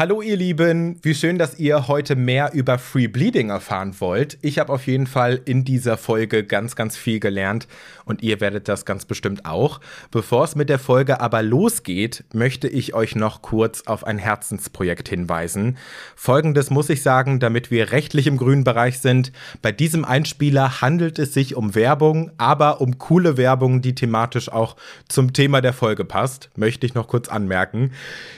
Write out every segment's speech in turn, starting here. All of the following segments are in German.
Hallo ihr Lieben, wie schön, dass ihr heute mehr über Free Bleeding erfahren wollt. Ich habe auf jeden Fall in dieser Folge ganz, ganz viel gelernt und ihr werdet das ganz bestimmt auch. Bevor es mit der Folge aber losgeht, möchte ich euch noch kurz auf ein Herzensprojekt hinweisen. Folgendes muss ich sagen, damit wir rechtlich im grünen Bereich sind. Bei diesem Einspieler handelt es sich um Werbung, aber um coole Werbung, die thematisch auch zum Thema der Folge passt, möchte ich noch kurz anmerken.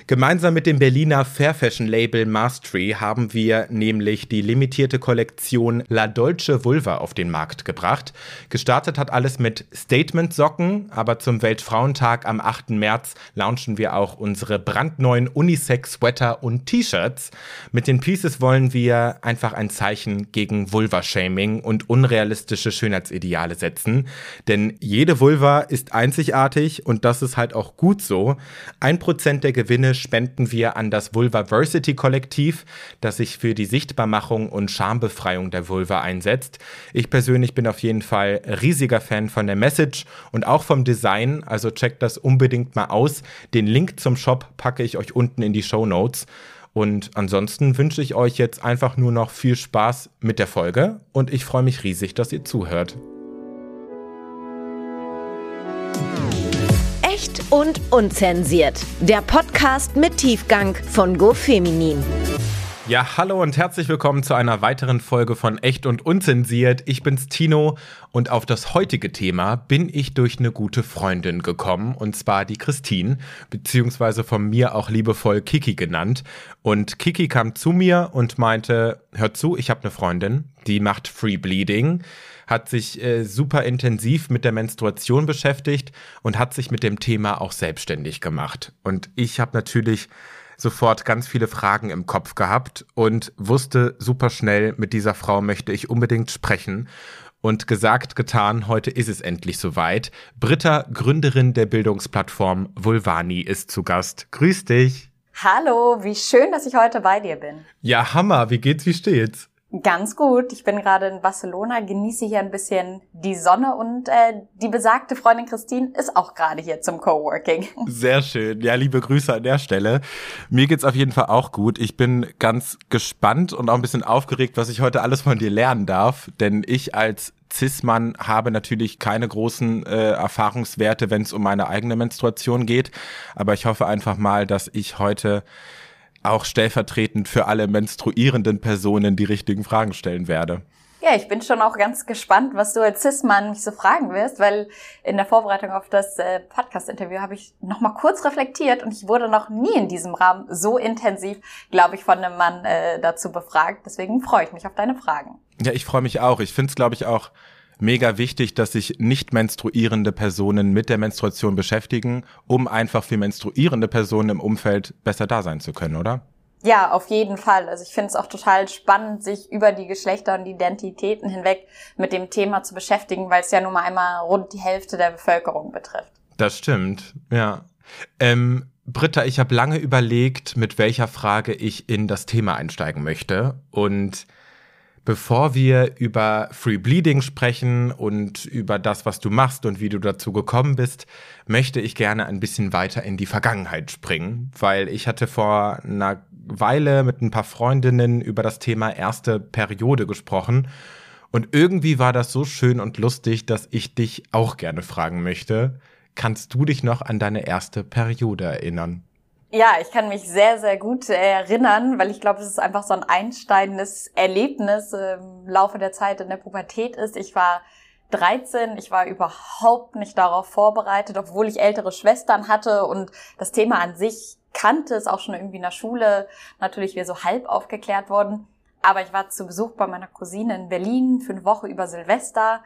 Gemeinsam mit dem Berliner Fair Fashion Label Mastery haben wir nämlich die limitierte Kollektion La Dolce Vulva auf den Markt gebracht. Gestartet hat alles mit Statement-Socken, aber zum Weltfrauentag am 8. März launchen wir auch unsere brandneuen Unisex-Sweater und T-Shirts. Mit den Pieces wollen wir einfach ein Zeichen gegen Vulva-Shaming und unrealistische Schönheitsideale setzen. Denn jede Vulva ist einzigartig und das ist halt auch gut so. Ein Prozent der Gewinne spenden wir an das Vulva Vulvaversity-Kollektiv, das sich für die Sichtbarmachung und Schambefreiung der Vulva einsetzt. Ich persönlich bin auf jeden Fall riesiger Fan von der Message und auch vom Design, also checkt das unbedingt mal aus. Den Link zum Shop packe ich euch unten in die Show Notes. Und ansonsten wünsche ich euch jetzt einfach nur noch viel Spaß mit der Folge und ich freue mich riesig, dass ihr zuhört. Echt und unzensiert. Der Podcast mit Tiefgang von GoFeminin. Ja, hallo und herzlich willkommen zu einer weiteren Folge von Echt und Unzensiert. Ich bin's Tino und auf das heutige Thema bin ich durch eine gute Freundin gekommen und zwar die Christine, beziehungsweise von mir auch liebevoll Kiki genannt. Und Kiki kam zu mir und meinte, hör zu, ich habe eine Freundin, die macht Free Bleeding hat sich äh, super intensiv mit der Menstruation beschäftigt und hat sich mit dem Thema auch selbstständig gemacht. Und ich habe natürlich sofort ganz viele Fragen im Kopf gehabt und wusste super schnell, mit dieser Frau möchte ich unbedingt sprechen. Und gesagt, getan, heute ist es endlich soweit. Britta, Gründerin der Bildungsplattform Vulvani, ist zu Gast. Grüß dich. Hallo, wie schön, dass ich heute bei dir bin. Ja, Hammer. Wie geht's, wie steht's? Ganz gut. Ich bin gerade in Barcelona, genieße hier ein bisschen die Sonne und äh, die besagte Freundin Christine ist auch gerade hier zum Coworking. Sehr schön. Ja, liebe Grüße an der Stelle. Mir geht's auf jeden Fall auch gut. Ich bin ganz gespannt und auch ein bisschen aufgeregt, was ich heute alles von dir lernen darf, denn ich als Cis-Mann habe natürlich keine großen äh, Erfahrungswerte, wenn es um meine eigene Menstruation geht, aber ich hoffe einfach mal, dass ich heute auch stellvertretend für alle menstruierenden Personen die richtigen Fragen stellen werde. Ja, ich bin schon auch ganz gespannt, was du als Cis-Mann mich so fragen wirst, weil in der Vorbereitung auf das äh, Podcast-Interview habe ich noch mal kurz reflektiert und ich wurde noch nie in diesem Rahmen so intensiv, glaube ich, von einem Mann äh, dazu befragt. Deswegen freue ich mich auf deine Fragen. Ja, ich freue mich auch. Ich finde es, glaube ich, auch mega wichtig, dass sich nicht menstruierende Personen mit der Menstruation beschäftigen, um einfach für menstruierende Personen im Umfeld besser da sein zu können, oder? Ja, auf jeden Fall. Also ich finde es auch total spannend, sich über die Geschlechter und Identitäten hinweg mit dem Thema zu beschäftigen, weil es ja nun mal einmal rund die Hälfte der Bevölkerung betrifft. Das stimmt, ja. Ähm, Britta, ich habe lange überlegt, mit welcher Frage ich in das Thema einsteigen möchte. Und Bevor wir über Free Bleeding sprechen und über das, was du machst und wie du dazu gekommen bist, möchte ich gerne ein bisschen weiter in die Vergangenheit springen, weil ich hatte vor einer Weile mit ein paar Freundinnen über das Thema erste Periode gesprochen und irgendwie war das so schön und lustig, dass ich dich auch gerne fragen möchte. Kannst du dich noch an deine erste Periode erinnern? Ja, ich kann mich sehr, sehr gut erinnern, weil ich glaube, es ist einfach so ein einsteigendes Erlebnis im Laufe der Zeit in der Pubertät ist. Ich war 13, ich war überhaupt nicht darauf vorbereitet, obwohl ich ältere Schwestern hatte und das Thema an sich kannte, ist auch schon irgendwie in der Schule natürlich wieder so halb aufgeklärt worden. Aber ich war zu Besuch bei meiner Cousine in Berlin für eine Woche über Silvester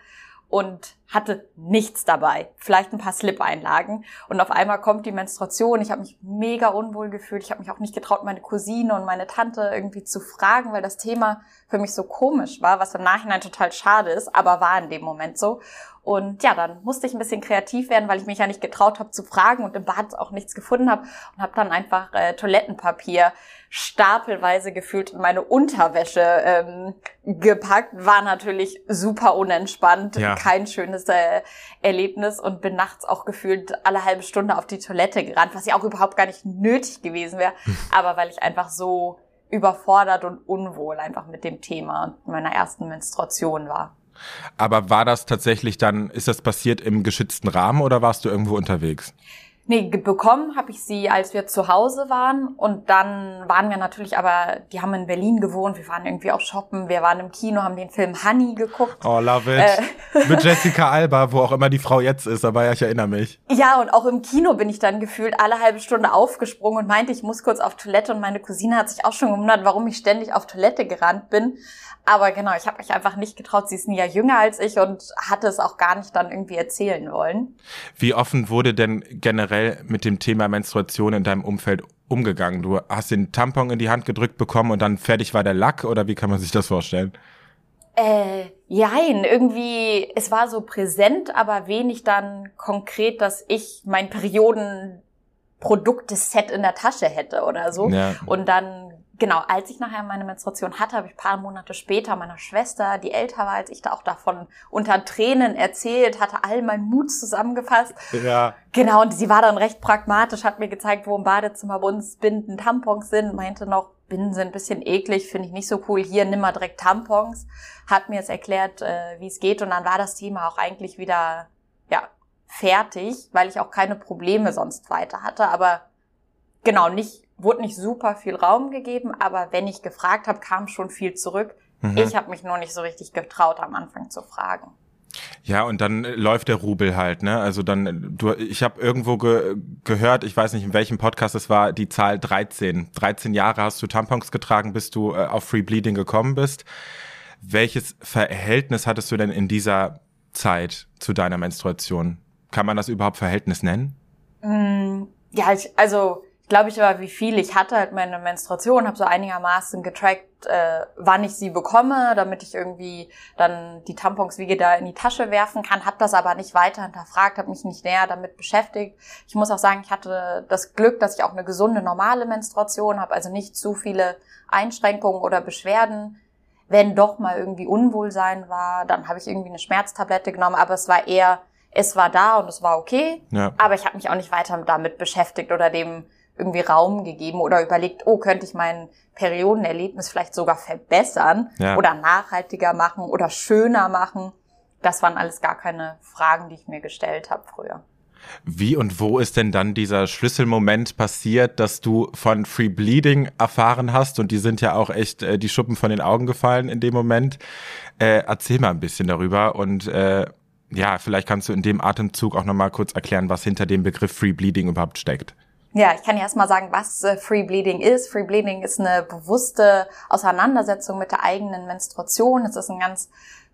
und hatte nichts dabei, vielleicht ein paar Slip-Einlagen und auf einmal kommt die Menstruation. Ich habe mich mega unwohl gefühlt. Ich habe mich auch nicht getraut, meine Cousine und meine Tante irgendwie zu fragen, weil das Thema für mich so komisch war, was im Nachhinein total schade ist, aber war in dem Moment so. Und ja, dann musste ich ein bisschen kreativ werden, weil ich mich ja nicht getraut habe zu fragen und im Bad auch nichts gefunden habe und habe dann einfach äh, Toilettenpapier stapelweise gefühlt in meine Unterwäsche ähm, gepackt, war natürlich super unentspannt, ja. kein schönes äh, Erlebnis und bin nachts auch gefühlt alle halbe Stunde auf die Toilette gerannt, was ja auch überhaupt gar nicht nötig gewesen wäre, aber weil ich einfach so überfordert und unwohl einfach mit dem Thema und meiner ersten Menstruation war. Aber war das tatsächlich dann, ist das passiert im geschützten Rahmen oder warst du irgendwo unterwegs? Nee, bekommen habe ich sie, als wir zu Hause waren. Und dann waren wir natürlich aber, die haben in Berlin gewohnt, wir waren irgendwie auch shoppen, wir waren im Kino, haben den Film Honey geguckt. Oh, love it. Äh. Mit Jessica Alba, wo auch immer die Frau jetzt ist, aber ja, ich erinnere mich. Ja, und auch im Kino bin ich dann gefühlt alle halbe Stunde aufgesprungen und meinte, ich muss kurz auf Toilette. Und meine Cousine hat sich auch schon gewundert, warum ich ständig auf Toilette gerannt bin. Aber genau, ich habe mich einfach nicht getraut. Sie ist ein Jahr jünger als ich und hatte es auch gar nicht dann irgendwie erzählen wollen. Wie offen wurde denn generell mit dem Thema Menstruation in deinem Umfeld umgegangen? Du hast den Tampon in die Hand gedrückt bekommen und dann fertig war der Lack oder wie kann man sich das vorstellen? Äh, jein, irgendwie, es war so präsent, aber wenig dann konkret, dass ich mein Periodenprodukteset in der Tasche hätte oder so. Ja. Und dann genau, als ich nachher meine Menstruation hatte, habe ich paar Monate später meiner Schwester, die älter war als ich, da auch davon unter Tränen erzählt, hatte all meinen Mut zusammengefasst. Ja. Genau, und sie war dann recht pragmatisch, hat mir gezeigt, wo im Badezimmer bei uns Binden, Tampons sind, meinte noch, Binden sind ein bisschen eklig, finde ich nicht so cool. Hier nimm mal direkt Tampons. Hat mir jetzt erklärt, äh, wie es geht und dann war das Thema auch eigentlich wieder, ja, fertig, weil ich auch keine Probleme sonst weiter hatte, aber genau, nicht wurde nicht super viel Raum gegeben, aber wenn ich gefragt habe, kam schon viel zurück. Mhm. Ich habe mich nur nicht so richtig getraut, am Anfang zu fragen. Ja, und dann läuft der Rubel halt, ne? Also dann, du, ich habe irgendwo ge gehört, ich weiß nicht, in welchem Podcast es war, die Zahl 13. 13 Jahre hast du Tampons getragen, bis du äh, auf Free Bleeding gekommen bist. Welches Verhältnis hattest du denn in dieser Zeit zu deiner Menstruation? Kann man das überhaupt Verhältnis nennen? Mm, ja, ich, also glaube ich aber, wie viel ich hatte, halt meine Menstruation, habe so einigermaßen getrackt, äh, wann ich sie bekomme, damit ich irgendwie dann die Tampons wie da in die Tasche werfen kann, habe das aber nicht weiter hinterfragt, habe mich nicht näher damit beschäftigt. Ich muss auch sagen, ich hatte das Glück, dass ich auch eine gesunde, normale Menstruation habe, also nicht zu viele Einschränkungen oder Beschwerden. Wenn doch mal irgendwie Unwohlsein war, dann habe ich irgendwie eine Schmerztablette genommen, aber es war eher, es war da und es war okay, ja. aber ich habe mich auch nicht weiter damit beschäftigt oder dem irgendwie Raum gegeben oder überlegt, oh, könnte ich mein Periodenerlebnis vielleicht sogar verbessern ja. oder nachhaltiger machen oder schöner machen. Das waren alles gar keine Fragen, die ich mir gestellt habe früher. Wie und wo ist denn dann dieser Schlüsselmoment passiert, dass du von Free Bleeding erfahren hast? Und die sind ja auch echt äh, die Schuppen von den Augen gefallen in dem Moment. Äh, erzähl mal ein bisschen darüber und äh, ja, vielleicht kannst du in dem Atemzug auch nochmal kurz erklären, was hinter dem Begriff Free Bleeding überhaupt steckt. Ja, ich kann ja erstmal sagen, was äh, Free Bleeding ist. Free Bleeding ist eine bewusste Auseinandersetzung mit der eigenen Menstruation. Es ist ein ganz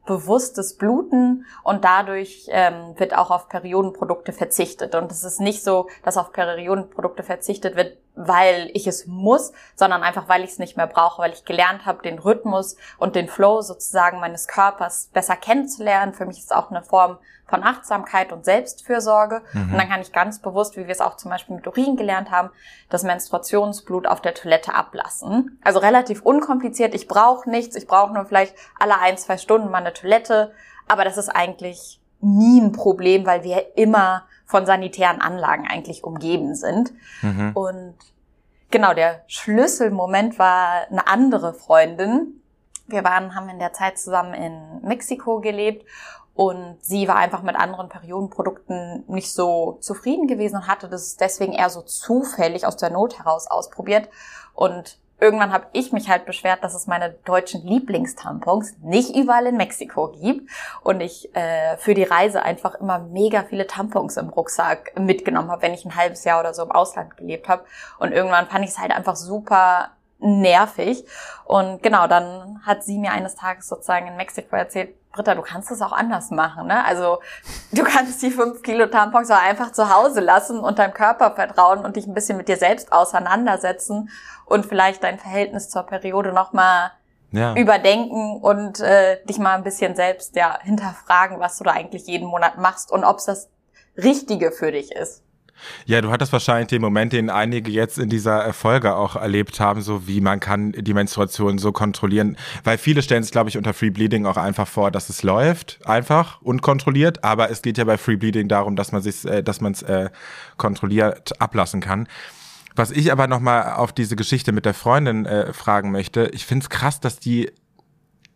bewusstes Bluten und dadurch ähm, wird auch auf Periodenprodukte verzichtet. Und es ist nicht so, dass auf Periodenprodukte verzichtet wird, weil ich es muss, sondern einfach, weil ich es nicht mehr brauche, weil ich gelernt habe, den Rhythmus und den Flow sozusagen meines Körpers besser kennenzulernen. Für mich ist es auch eine Form von Achtsamkeit und Selbstfürsorge. Mhm. Und dann kann ich ganz bewusst, wie wir es auch zum Beispiel mit Urin gelernt haben, das Menstruationsblut auf der Toilette ablassen. Also relativ unkompliziert. Ich brauche nichts. Ich brauche nur vielleicht alle ein, zwei Stunden mal eine Toilette. Aber das ist eigentlich nie ein Problem, weil wir immer von sanitären Anlagen eigentlich umgeben sind. Mhm. Und genau, der Schlüsselmoment war eine andere Freundin. Wir waren, haben in der Zeit zusammen in Mexiko gelebt und sie war einfach mit anderen Periodenprodukten nicht so zufrieden gewesen und hatte das deswegen eher so zufällig aus der Not heraus ausprobiert. Und irgendwann habe ich mich halt beschwert, dass es meine deutschen Lieblingstampons nicht überall in Mexiko gibt und ich äh, für die Reise einfach immer mega viele Tampons im Rucksack mitgenommen habe, wenn ich ein halbes Jahr oder so im Ausland gelebt habe. Und irgendwann fand ich es halt einfach super nervig. Und genau, dann hat sie mir eines Tages sozusagen in Mexiko erzählt, Britta, du kannst es auch anders machen. Ne? Also du kannst die fünf Kilo Tampons auch einfach zu Hause lassen und deinem Körper vertrauen und dich ein bisschen mit dir selbst auseinandersetzen und vielleicht dein Verhältnis zur Periode nochmal ja. überdenken und äh, dich mal ein bisschen selbst ja hinterfragen, was du da eigentlich jeden Monat machst und ob es das Richtige für dich ist. Ja, du hattest wahrscheinlich den Moment, den einige jetzt in dieser Folge auch erlebt haben, so wie man kann die Menstruation so kontrollieren, weil viele stellen sich, glaube ich, unter Free Bleeding auch einfach vor, dass es läuft, einfach unkontrolliert, aber es geht ja bei Free Bleeding darum, dass man sich, äh, dass man es äh, kontrolliert ablassen kann. Was ich aber nochmal auf diese Geschichte mit der Freundin äh, fragen möchte, ich finde es krass, dass die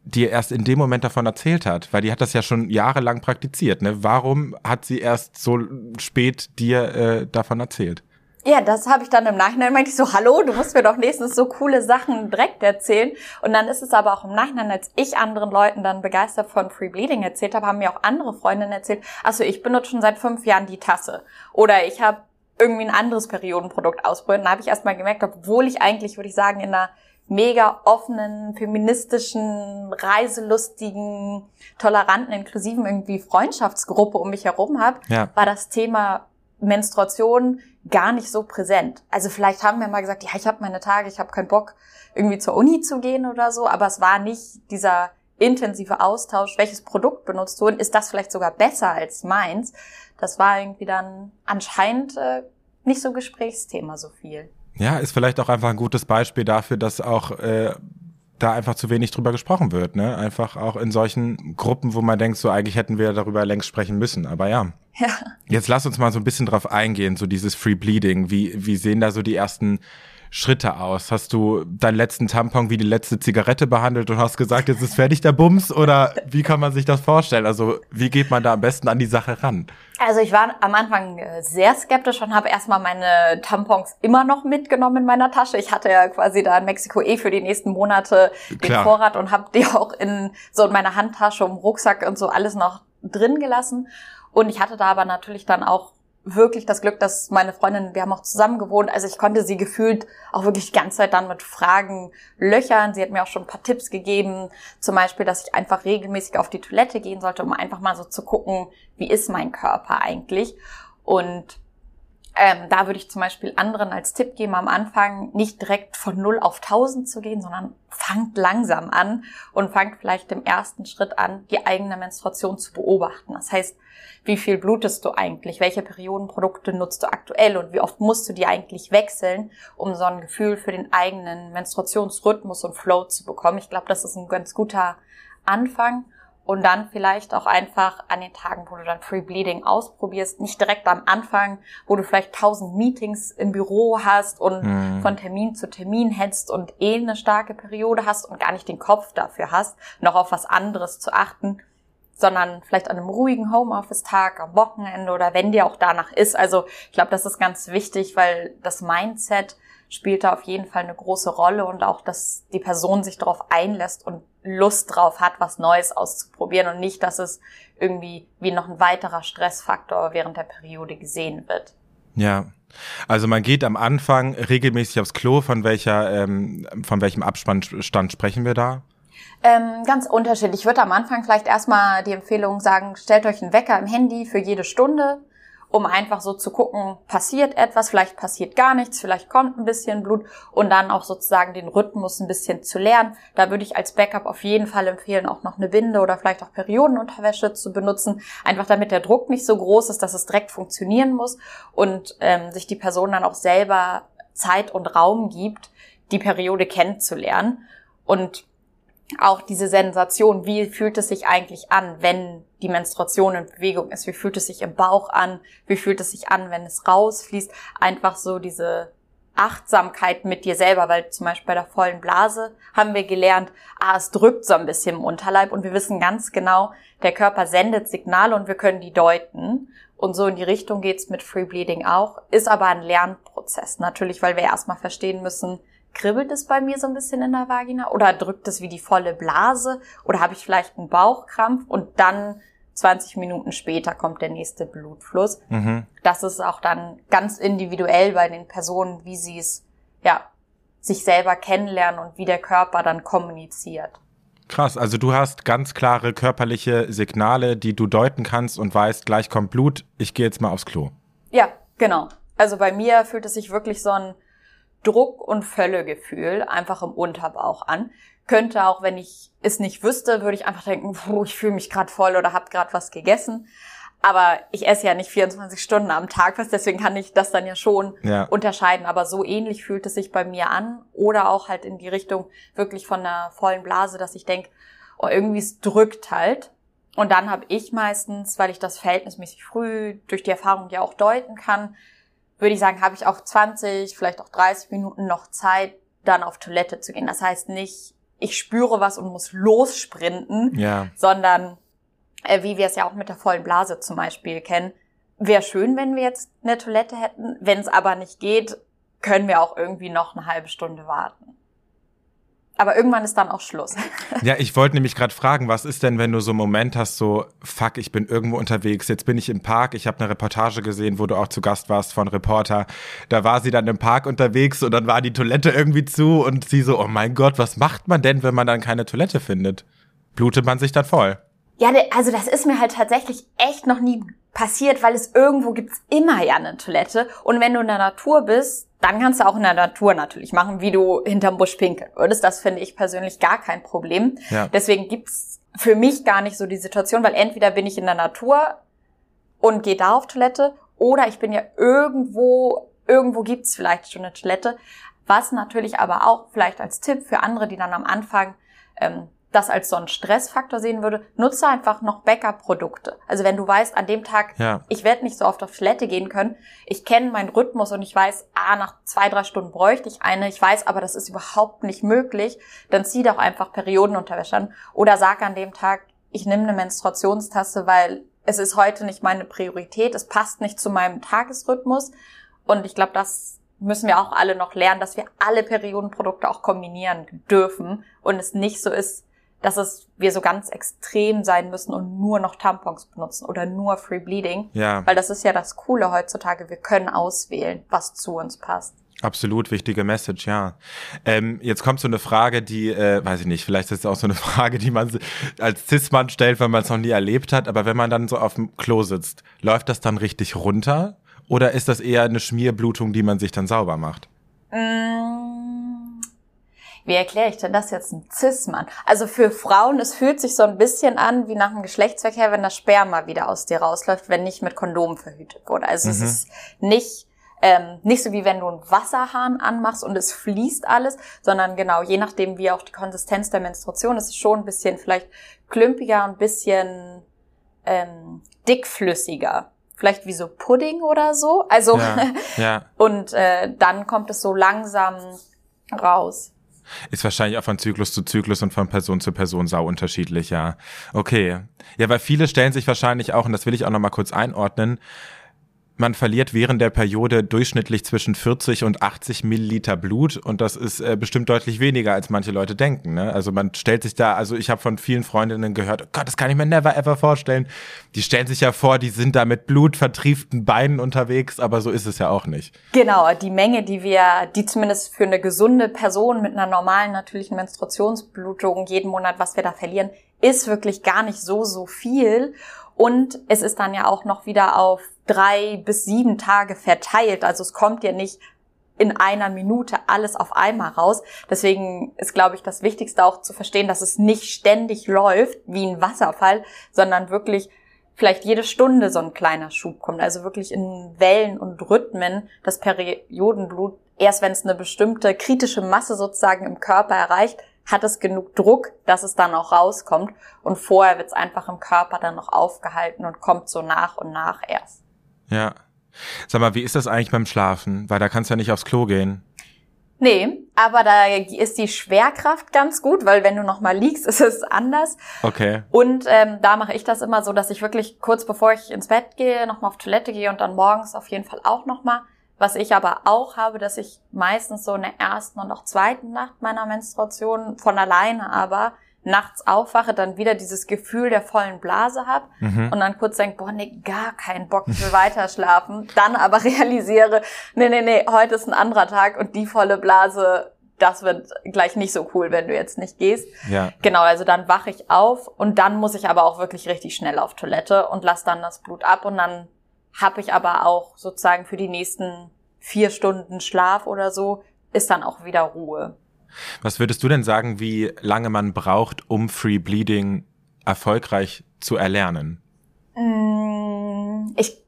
dir erst in dem Moment davon erzählt hat, weil die hat das ja schon jahrelang praktiziert. Ne? Warum hat sie erst so spät dir äh, davon erzählt? Ja, das habe ich dann im Nachhinein meinte ich so, hallo, du musst mir doch nächstens so coole Sachen direkt erzählen. Und dann ist es aber auch im Nachhinein, als ich anderen Leuten dann begeistert von Free Bleeding erzählt habe, haben mir auch andere Freundinnen erzählt, also ich benutze schon seit fünf Jahren die Tasse. Oder ich habe irgendwie ein anderes Periodenprodukt ausprobiert. Da habe ich erst mal gemerkt, obwohl ich eigentlich, würde ich sagen, in einer mega offenen, feministischen, reiselustigen, toleranten, inklusiven irgendwie Freundschaftsgruppe um mich herum habe, ja. war das Thema Menstruation gar nicht so präsent. Also vielleicht haben wir mal gesagt, ja, ich habe meine Tage, ich habe keinen Bock, irgendwie zur Uni zu gehen oder so, aber es war nicht dieser intensive Austausch, welches Produkt benutzt du und ist das vielleicht sogar besser als meins. Das war irgendwie dann anscheinend äh, nicht so Gesprächsthema so viel. Ja, ist vielleicht auch einfach ein gutes Beispiel dafür, dass auch äh, da einfach zu wenig drüber gesprochen wird, ne? Einfach auch in solchen Gruppen, wo man denkt, so eigentlich hätten wir darüber längst sprechen müssen. Aber ja. Ja. Jetzt lass uns mal so ein bisschen drauf eingehen, so dieses Free Bleeding. Wie, wie sehen da so die ersten Schritte aus? Hast du deinen letzten Tampon wie die letzte Zigarette behandelt und hast gesagt, jetzt ist fertig der Bums? Oder wie kann man sich das vorstellen? Also wie geht man da am besten an die Sache ran? Also ich war am Anfang äh, sehr skeptisch und habe erstmal meine Tampons immer noch mitgenommen in meiner Tasche. Ich hatte ja quasi da in Mexiko eh für die nächsten Monate den Klar. Vorrat und habe die auch in so in meiner Handtasche, im Rucksack und so alles noch drin gelassen. Und ich hatte da aber natürlich dann auch wirklich das Glück, dass meine Freundin, wir haben auch zusammen gewohnt, also ich konnte sie gefühlt auch wirklich die ganze Zeit dann mit Fragen löchern. Sie hat mir auch schon ein paar Tipps gegeben, zum Beispiel, dass ich einfach regelmäßig auf die Toilette gehen sollte, um einfach mal so zu gucken, wie ist mein Körper eigentlich. Und ähm, da würde ich zum Beispiel anderen als Tipp geben, am Anfang nicht direkt von 0 auf 1000 zu gehen, sondern fangt langsam an und fangt vielleicht im ersten Schritt an, die eigene Menstruation zu beobachten. Das heißt, wie viel blutest du eigentlich? Welche Periodenprodukte nutzt du aktuell? Und wie oft musst du die eigentlich wechseln, um so ein Gefühl für den eigenen Menstruationsrhythmus und Flow zu bekommen? Ich glaube, das ist ein ganz guter Anfang. Und dann vielleicht auch einfach an den Tagen, wo du dann Free Bleeding ausprobierst, nicht direkt am Anfang, wo du vielleicht tausend Meetings im Büro hast und mhm. von Termin zu Termin hetzt und eh eine starke Periode hast und gar nicht den Kopf dafür hast, noch auf was anderes zu achten, sondern vielleicht an einem ruhigen Homeoffice-Tag, am Wochenende oder wenn dir auch danach ist. Also ich glaube, das ist ganz wichtig, weil das Mindset spielt da auf jeden Fall eine große Rolle und auch, dass die Person sich darauf einlässt und Lust drauf hat, was Neues auszuprobieren und nicht, dass es irgendwie wie noch ein weiterer Stressfaktor während der Periode gesehen wird. Ja. Also man geht am Anfang regelmäßig aufs Klo. Von welcher, ähm, von welchem Abstand sprechen wir da? Ähm, ganz unterschiedlich. Ich würde am Anfang vielleicht erstmal die Empfehlung sagen, stellt euch einen Wecker im Handy für jede Stunde, um einfach so zu gucken, passiert etwas, vielleicht passiert gar nichts, vielleicht kommt ein bisschen Blut und dann auch sozusagen den Rhythmus ein bisschen zu lernen. Da würde ich als Backup auf jeden Fall empfehlen, auch noch eine Binde oder vielleicht auch Periodenunterwäsche zu benutzen, einfach damit der Druck nicht so groß ist, dass es direkt funktionieren muss und ähm, sich die Person dann auch selber Zeit und Raum gibt, die Periode kennenzulernen. Und auch diese Sensation, wie fühlt es sich eigentlich an, wenn die Menstruation in Bewegung ist, wie fühlt es sich im Bauch an, wie fühlt es sich an, wenn es rausfließt, einfach so diese Achtsamkeit mit dir selber, weil zum Beispiel bei der vollen Blase haben wir gelernt, ah, es drückt so ein bisschen im Unterleib und wir wissen ganz genau, der Körper sendet Signale und wir können die deuten. Und so in die Richtung geht's mit Free Bleeding auch, ist aber ein Lernprozess. Natürlich, weil wir erstmal verstehen müssen, kribbelt es bei mir so ein bisschen in der Vagina oder drückt es wie die volle Blase oder habe ich vielleicht einen Bauchkrampf und dann 20 Minuten später kommt der nächste Blutfluss. Mhm. Das ist auch dann ganz individuell bei den Personen, wie sie es ja sich selber kennenlernen und wie der Körper dann kommuniziert. Krass, also du hast ganz klare körperliche Signale, die du deuten kannst und weißt, gleich kommt Blut, ich gehe jetzt mal aufs Klo. Ja, genau. Also bei mir fühlt es sich wirklich so ein Druck- und Völlegefühl einfach im Unterbauch an. Könnte auch, wenn ich es nicht wüsste, würde ich einfach denken, puh, ich fühle mich gerade voll oder habe gerade was gegessen. Aber ich esse ja nicht 24 Stunden am Tag was, deswegen kann ich das dann ja schon ja. unterscheiden. Aber so ähnlich fühlt es sich bei mir an. Oder auch halt in die Richtung wirklich von einer vollen Blase, dass ich denke, oh, irgendwie es drückt halt. Und dann habe ich meistens, weil ich das verhältnismäßig früh durch die Erfahrung ja auch deuten kann, würde ich sagen, habe ich auch 20, vielleicht auch 30 Minuten noch Zeit, dann auf Toilette zu gehen. Das heißt nicht, ich spüre was und muss lossprinten, ja. sondern äh, wie wir es ja auch mit der vollen Blase zum Beispiel kennen. Wäre schön, wenn wir jetzt eine Toilette hätten. Wenn es aber nicht geht, können wir auch irgendwie noch eine halbe Stunde warten. Aber irgendwann ist dann auch Schluss. Ja, ich wollte nämlich gerade fragen, was ist denn, wenn du so einen Moment hast, so, fuck, ich bin irgendwo unterwegs, jetzt bin ich im Park, ich habe eine Reportage gesehen, wo du auch zu Gast warst von Reporter. Da war sie dann im Park unterwegs und dann war die Toilette irgendwie zu und sie so, oh mein Gott, was macht man denn, wenn man dann keine Toilette findet? Blutet man sich dann voll? Ja, also das ist mir halt tatsächlich echt noch nie passiert, weil es irgendwo gibt's immer ja eine Toilette. Und wenn du in der Natur bist, dann kannst du auch in der Natur natürlich machen, wie du hinterm Busch pinkeln würdest. Das finde ich persönlich gar kein Problem. Ja. Deswegen gibt's für mich gar nicht so die Situation, weil entweder bin ich in der Natur und gehe da auf Toilette oder ich bin ja irgendwo, irgendwo gibt's vielleicht schon eine Toilette. Was natürlich aber auch vielleicht als Tipp für andere, die dann am Anfang ähm, das als so einen Stressfaktor sehen würde, nutze einfach noch Backup-Produkte. Also wenn du weißt, an dem Tag, ja. ich werde nicht so oft auf Toilette gehen können, ich kenne meinen Rhythmus und ich weiß, ah, nach zwei, drei Stunden bräuchte ich eine, ich weiß aber, das ist überhaupt nicht möglich, dann zieh doch einfach Periodenunterwäsche an oder sag an dem Tag, ich nehme eine Menstruationstasse, weil es ist heute nicht meine Priorität, es passt nicht zu meinem Tagesrhythmus und ich glaube, das müssen wir auch alle noch lernen, dass wir alle Periodenprodukte auch kombinieren dürfen und es nicht so ist, dass es wir so ganz extrem sein müssen und nur noch Tampons benutzen oder nur Free Bleeding. Ja. Weil das ist ja das Coole heutzutage. Wir können auswählen, was zu uns passt. Absolut wichtige Message, ja. Ähm, jetzt kommt so eine Frage, die, äh, weiß ich nicht, vielleicht ist es auch so eine Frage, die man als Cis-Mann stellt, wenn man es noch nie erlebt hat. Aber wenn man dann so auf dem Klo sitzt, läuft das dann richtig runter? Oder ist das eher eine Schmierblutung, die man sich dann sauber macht? Mm wie erkläre ich denn das jetzt ein Cis-Mann? Also für Frauen, es fühlt sich so ein bisschen an wie nach dem Geschlechtsverkehr, wenn das Sperma wieder aus dir rausläuft, wenn nicht mit Kondom verhütet wurde. Also mhm. es ist nicht ähm, nicht so wie wenn du einen Wasserhahn anmachst und es fließt alles, sondern genau, je nachdem wie auch die Konsistenz der Menstruation, ist es schon ein bisschen vielleicht klümpiger und ein bisschen ähm, dickflüssiger. Vielleicht wie so Pudding oder so. Also ja, ja. und äh, dann kommt es so langsam raus. Ist wahrscheinlich auch von Zyklus zu Zyklus und von Person zu Person sau unterschiedlich, ja. Okay. Ja, weil viele stellen sich wahrscheinlich auch, und das will ich auch nochmal kurz einordnen, man verliert während der Periode durchschnittlich zwischen 40 und 80 Milliliter Blut und das ist äh, bestimmt deutlich weniger, als manche Leute denken. Ne? Also man stellt sich da, also ich habe von vielen Freundinnen gehört, oh Gott, das kann ich mir never ever vorstellen. Die stellen sich ja vor, die sind da mit blutvertrieften Beinen unterwegs, aber so ist es ja auch nicht. Genau, die Menge, die wir, die zumindest für eine gesunde Person mit einer normalen natürlichen Menstruationsblutung jeden Monat, was wir da verlieren, ist wirklich gar nicht so, so viel. Und es ist dann ja auch noch wieder auf drei bis sieben Tage verteilt. Also es kommt ja nicht in einer Minute alles auf einmal raus. Deswegen ist, glaube ich, das Wichtigste auch zu verstehen, dass es nicht ständig läuft wie ein Wasserfall, sondern wirklich vielleicht jede Stunde so ein kleiner Schub kommt. Also wirklich in Wellen und Rhythmen das Periodenblut, erst wenn es eine bestimmte kritische Masse sozusagen im Körper erreicht, hat es genug Druck, dass es dann auch rauskommt. Und vorher wird es einfach im Körper dann noch aufgehalten und kommt so nach und nach erst. Ja. Sag mal, wie ist das eigentlich beim Schlafen? Weil da kannst du ja nicht aufs Klo gehen. Nee, aber da ist die Schwerkraft ganz gut, weil wenn du nochmal liegst, ist es anders. Okay. Und ähm, da mache ich das immer so, dass ich wirklich kurz bevor ich ins Bett gehe, nochmal auf Toilette gehe und dann morgens auf jeden Fall auch nochmal was ich aber auch habe, dass ich meistens so in der ersten und auch zweiten Nacht meiner Menstruation von alleine aber nachts aufwache, dann wieder dieses Gefühl der vollen Blase habe mhm. und dann kurz denke, boah, nee, gar keinen Bock, ich will weiter schlafen. Dann aber realisiere, nee, nee, nee, heute ist ein anderer Tag und die volle Blase, das wird gleich nicht so cool, wenn du jetzt nicht gehst. Ja. Genau, also dann wache ich auf und dann muss ich aber auch wirklich richtig schnell auf Toilette und lass dann das Blut ab und dann habe ich aber auch sozusagen für die nächsten vier Stunden Schlaf oder so, ist dann auch wieder Ruhe. Was würdest du denn sagen, wie lange man braucht, um Free Bleeding erfolgreich zu erlernen? Mm, ich,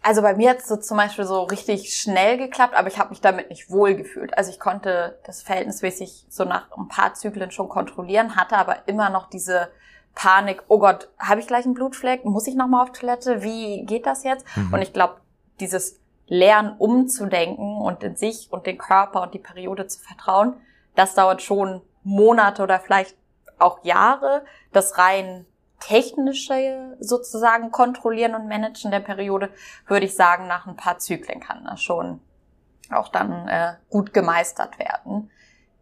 also bei mir hat es so zum Beispiel so richtig schnell geklappt, aber ich habe mich damit nicht wohl gefühlt. Also ich konnte das verhältnismäßig so nach ein paar Zyklen schon kontrollieren, hatte aber immer noch diese Panik, oh Gott, habe ich gleich einen Blutfleck? Muss ich nochmal auf Toilette? Wie geht das jetzt? Mhm. Und ich glaube, dieses Lernen umzudenken und in sich und den Körper und die Periode zu vertrauen, das dauert schon Monate oder vielleicht auch Jahre. Das rein technische sozusagen kontrollieren und managen der Periode, würde ich sagen, nach ein paar Zyklen kann das schon auch dann äh, gut gemeistert werden.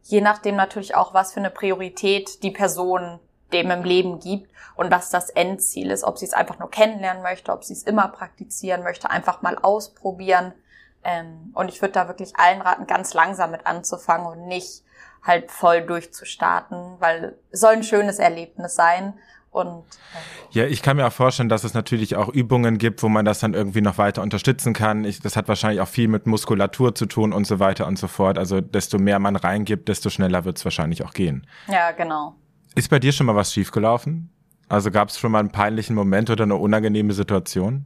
Je nachdem natürlich auch, was für eine Priorität die Person dem im Leben gibt und was das Endziel ist. Ob sie es einfach nur kennenlernen möchte, ob sie es immer praktizieren möchte, einfach mal ausprobieren. Ähm, und ich würde da wirklich allen raten, ganz langsam mit anzufangen und nicht halt voll durchzustarten, weil es soll ein schönes Erlebnis sein. Und, äh ja, ich kann mir auch vorstellen, dass es natürlich auch Übungen gibt, wo man das dann irgendwie noch weiter unterstützen kann. Ich, das hat wahrscheinlich auch viel mit Muskulatur zu tun und so weiter und so fort. Also desto mehr man reingibt, desto schneller wird es wahrscheinlich auch gehen. Ja, genau. Ist bei dir schon mal was schiefgelaufen? Also gab es schon mal einen peinlichen Moment oder eine unangenehme Situation?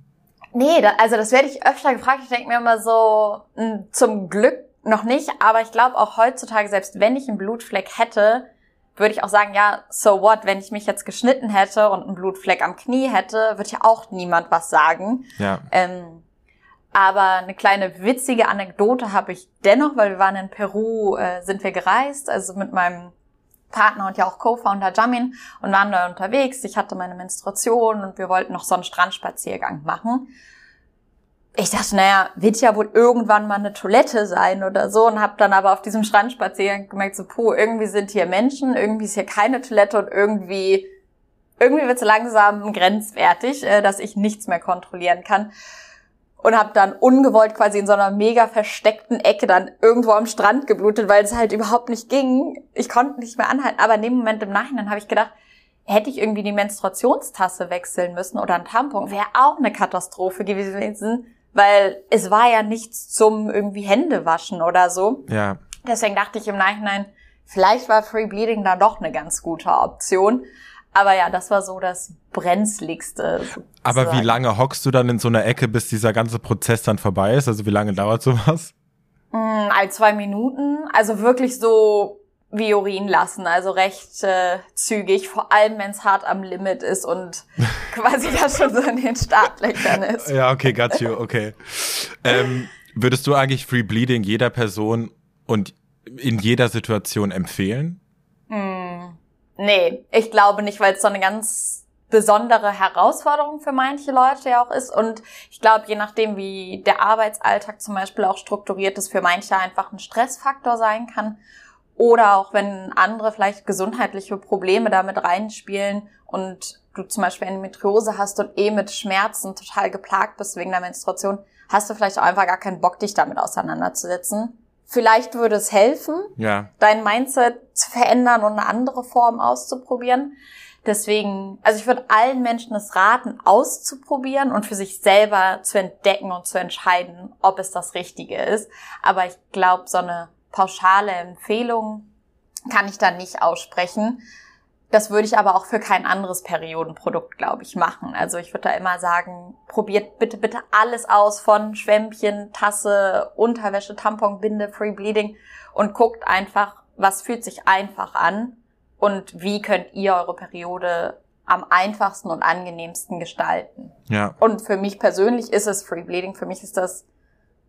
Nee, da, also das werde ich öfter gefragt. Ich denke mir immer so, mh, hm, zum Glück noch nicht, aber ich glaube auch heutzutage, selbst wenn ich einen Blutfleck hätte, würde ich auch sagen, ja, so what, wenn ich mich jetzt geschnitten hätte und einen Blutfleck am Knie hätte, würde ja auch niemand was sagen. Ja. Ähm, aber eine kleine witzige Anekdote habe ich dennoch, weil wir waren in Peru, äh, sind wir gereist, also mit meinem Partner und ja auch Co-Founder Jamin und waren da unterwegs. Ich hatte meine Menstruation und wir wollten noch so einen Strandspaziergang machen. Ich dachte, naja, wird ja wohl irgendwann mal eine Toilette sein oder so und habe dann aber auf diesem Strandspaziergang gemerkt, so, puh, irgendwie sind hier Menschen, irgendwie ist hier keine Toilette und irgendwie, irgendwie wird es langsam grenzwertig, äh, dass ich nichts mehr kontrollieren kann und habe dann ungewollt quasi in so einer mega versteckten Ecke dann irgendwo am Strand geblutet, weil es halt überhaupt nicht ging. Ich konnte nicht mehr anhalten. Aber in dem Moment im Nachhinein habe ich gedacht, hätte ich irgendwie die Menstruationstasse wechseln müssen oder ein Tampon, wäre auch eine Katastrophe gewesen, weil es war ja nichts zum irgendwie Hände waschen oder so. Ja. Deswegen dachte ich im Nachhinein, vielleicht war Free Bleeding da doch eine ganz gute Option. Aber ja, das war so das brenzligste. Sozusagen. Aber wie lange hockst du dann in so einer Ecke, bis dieser ganze Prozess dann vorbei ist? Also wie lange dauert sowas? Mm, all zwei Minuten. Also wirklich so wie Urin lassen, also recht äh, zügig, vor allem wenn es hart am Limit ist und quasi das schon so in den Startlöchern ist. Ja, okay, got you, okay. ähm, würdest du eigentlich Free Bleeding jeder Person und in jeder Situation empfehlen? Mm. Nee, ich glaube nicht, weil es so eine ganz besondere Herausforderung für manche Leute ja auch ist. Und ich glaube, je nachdem, wie der Arbeitsalltag zum Beispiel auch strukturiert ist, für manche einfach ein Stressfaktor sein kann. Oder auch wenn andere vielleicht gesundheitliche Probleme damit reinspielen und du zum Beispiel Endometriose hast und eh mit Schmerzen total geplagt bist wegen der Menstruation, hast du vielleicht auch einfach gar keinen Bock, dich damit auseinanderzusetzen. Vielleicht würde es helfen, ja. dein Mindset zu verändern und eine andere Form auszuprobieren. Deswegen, also ich würde allen Menschen es raten, auszuprobieren und für sich selber zu entdecken und zu entscheiden, ob es das Richtige ist. Aber ich glaube, so eine pauschale Empfehlung kann ich da nicht aussprechen. Das würde ich aber auch für kein anderes Periodenprodukt, glaube ich, machen. Also ich würde da immer sagen, probiert bitte, bitte alles aus von Schwämmchen, Tasse, Unterwäsche, Tampon, Binde, Free Bleeding und guckt einfach, was fühlt sich einfach an und wie könnt ihr eure Periode am einfachsten und angenehmsten gestalten. Ja. Und für mich persönlich ist es Free Bleeding. Für mich ist das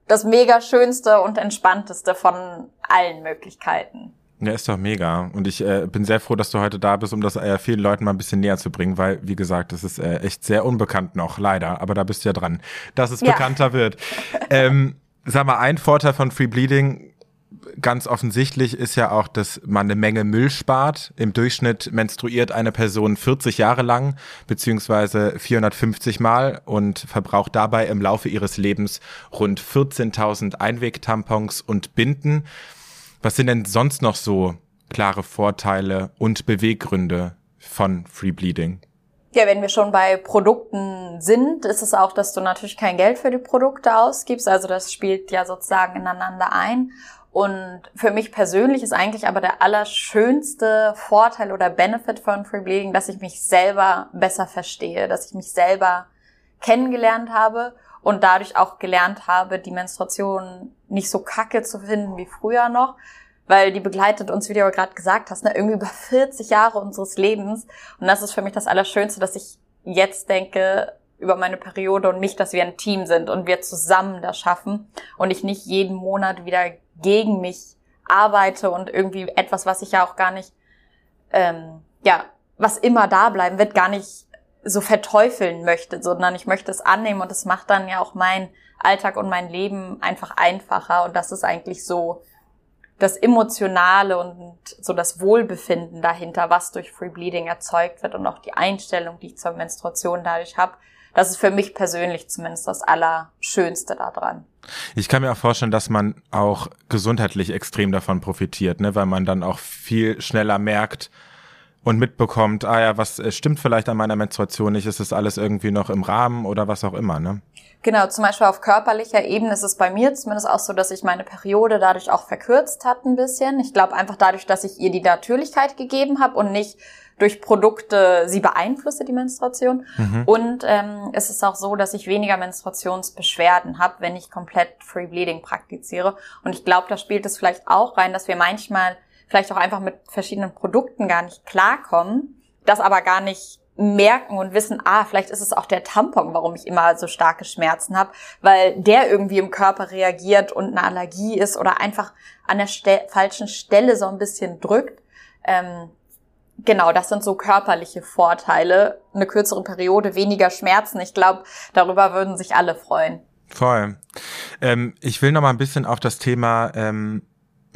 das mega schönste und entspannteste von allen Möglichkeiten. Ja, ist doch mega. Und ich äh, bin sehr froh, dass du heute da bist, um das äh, vielen Leuten mal ein bisschen näher zu bringen, weil, wie gesagt, das ist äh, echt sehr unbekannt noch, leider. Aber da bist du ja dran, dass es ja. bekannter wird. ähm, sag mal, ein Vorteil von Free Bleeding, ganz offensichtlich, ist ja auch, dass man eine Menge Müll spart. Im Durchschnitt menstruiert eine Person 40 Jahre lang, beziehungsweise 450 Mal und verbraucht dabei im Laufe ihres Lebens rund 14.000 Einwegtampons und Binden. Was sind denn sonst noch so klare Vorteile und Beweggründe von Free Bleeding? Ja, wenn wir schon bei Produkten sind, ist es auch, dass du natürlich kein Geld für die Produkte ausgibst. Also das spielt ja sozusagen ineinander ein. Und für mich persönlich ist eigentlich aber der allerschönste Vorteil oder Benefit von Free Bleeding, dass ich mich selber besser verstehe, dass ich mich selber kennengelernt habe und dadurch auch gelernt habe, die Menstruation nicht so kacke zu finden wie früher noch, weil die begleitet uns, wie du gerade gesagt hast, ne, irgendwie über 40 Jahre unseres Lebens. Und das ist für mich das Allerschönste, dass ich jetzt denke über meine Periode und mich, dass wir ein Team sind und wir zusammen das schaffen und ich nicht jeden Monat wieder gegen mich arbeite und irgendwie etwas, was ich ja auch gar nicht, ähm, ja, was immer da bleiben wird, gar nicht so verteufeln möchte, sondern ich möchte es annehmen und es macht dann ja auch mein Alltag und mein Leben einfach einfacher und das ist eigentlich so das Emotionale und so das Wohlbefinden dahinter, was durch Free Bleeding erzeugt wird und auch die Einstellung, die ich zur Menstruation dadurch habe. Das ist für mich persönlich zumindest das Allerschönste daran. Ich kann mir auch vorstellen, dass man auch gesundheitlich extrem davon profitiert, ne? weil man dann auch viel schneller merkt, und mitbekommt, ah ja, was äh, stimmt vielleicht an meiner Menstruation nicht, ist es alles irgendwie noch im Rahmen oder was auch immer, ne? Genau, zum Beispiel auf körperlicher Ebene ist es bei mir zumindest auch so, dass sich meine Periode dadurch auch verkürzt hat ein bisschen. Ich glaube einfach dadurch, dass ich ihr die Natürlichkeit gegeben habe und nicht durch Produkte sie beeinflusse, die Menstruation. Mhm. Und ähm, es ist auch so, dass ich weniger Menstruationsbeschwerden habe, wenn ich komplett Free Bleeding praktiziere. Und ich glaube, da spielt es vielleicht auch rein, dass wir manchmal vielleicht auch einfach mit verschiedenen Produkten gar nicht klarkommen, das aber gar nicht merken und wissen, ah, vielleicht ist es auch der Tampon, warum ich immer so starke Schmerzen habe, weil der irgendwie im Körper reagiert und eine Allergie ist oder einfach an der Ste falschen Stelle so ein bisschen drückt. Ähm, genau, das sind so körperliche Vorteile. Eine kürzere Periode, weniger Schmerzen. Ich glaube, darüber würden sich alle freuen. Voll. Ähm, ich will noch mal ein bisschen auf das Thema ähm,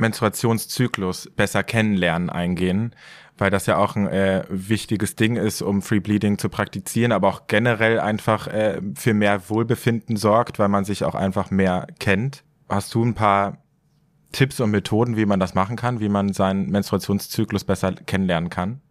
Menstruationszyklus besser kennenlernen eingehen, weil das ja auch ein äh, wichtiges Ding ist, um Free Bleeding zu praktizieren, aber auch generell einfach äh, für mehr Wohlbefinden sorgt, weil man sich auch einfach mehr kennt. Hast du ein paar Tipps und Methoden, wie man das machen kann, wie man seinen Menstruationszyklus besser kennenlernen kann?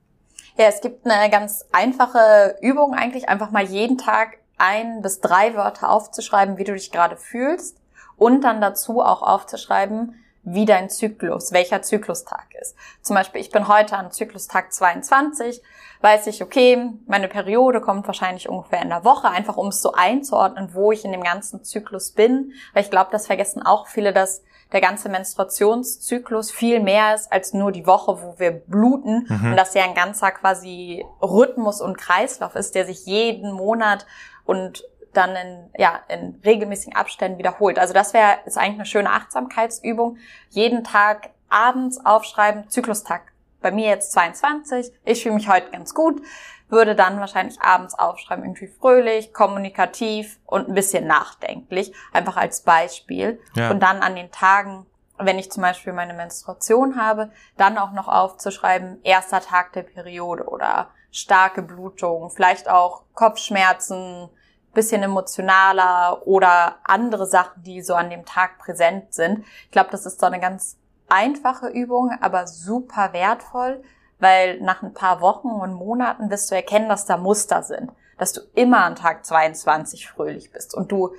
Ja, es gibt eine ganz einfache Übung eigentlich, einfach mal jeden Tag ein bis drei Wörter aufzuschreiben, wie du dich gerade fühlst und dann dazu auch aufzuschreiben, wie dein Zyklus, welcher Zyklustag ist. Zum Beispiel, ich bin heute an Zyklustag 22, weiß ich, okay, meine Periode kommt wahrscheinlich ungefähr in der Woche, einfach um es so einzuordnen, wo ich in dem ganzen Zyklus bin. Weil ich glaube, das vergessen auch viele, dass der ganze Menstruationszyklus viel mehr ist als nur die Woche, wo wir bluten mhm. und dass ja ein ganzer quasi Rhythmus und Kreislauf ist, der sich jeden Monat und dann in, ja, in regelmäßigen Abständen wiederholt. Also das wäre ist eigentlich eine schöne Achtsamkeitsübung. Jeden Tag abends aufschreiben, Zyklustag. Bei mir jetzt 22, ich fühle mich heute ganz gut, würde dann wahrscheinlich abends aufschreiben, irgendwie fröhlich, kommunikativ und ein bisschen nachdenklich, einfach als Beispiel. Ja. Und dann an den Tagen, wenn ich zum Beispiel meine Menstruation habe, dann auch noch aufzuschreiben, erster Tag der Periode oder starke Blutung, vielleicht auch Kopfschmerzen, bisschen emotionaler oder andere Sachen, die so an dem Tag präsent sind. Ich glaube, das ist so eine ganz einfache Übung, aber super wertvoll, weil nach ein paar Wochen und Monaten wirst du erkennen, dass da Muster sind, dass du immer an Tag 22 fröhlich bist und du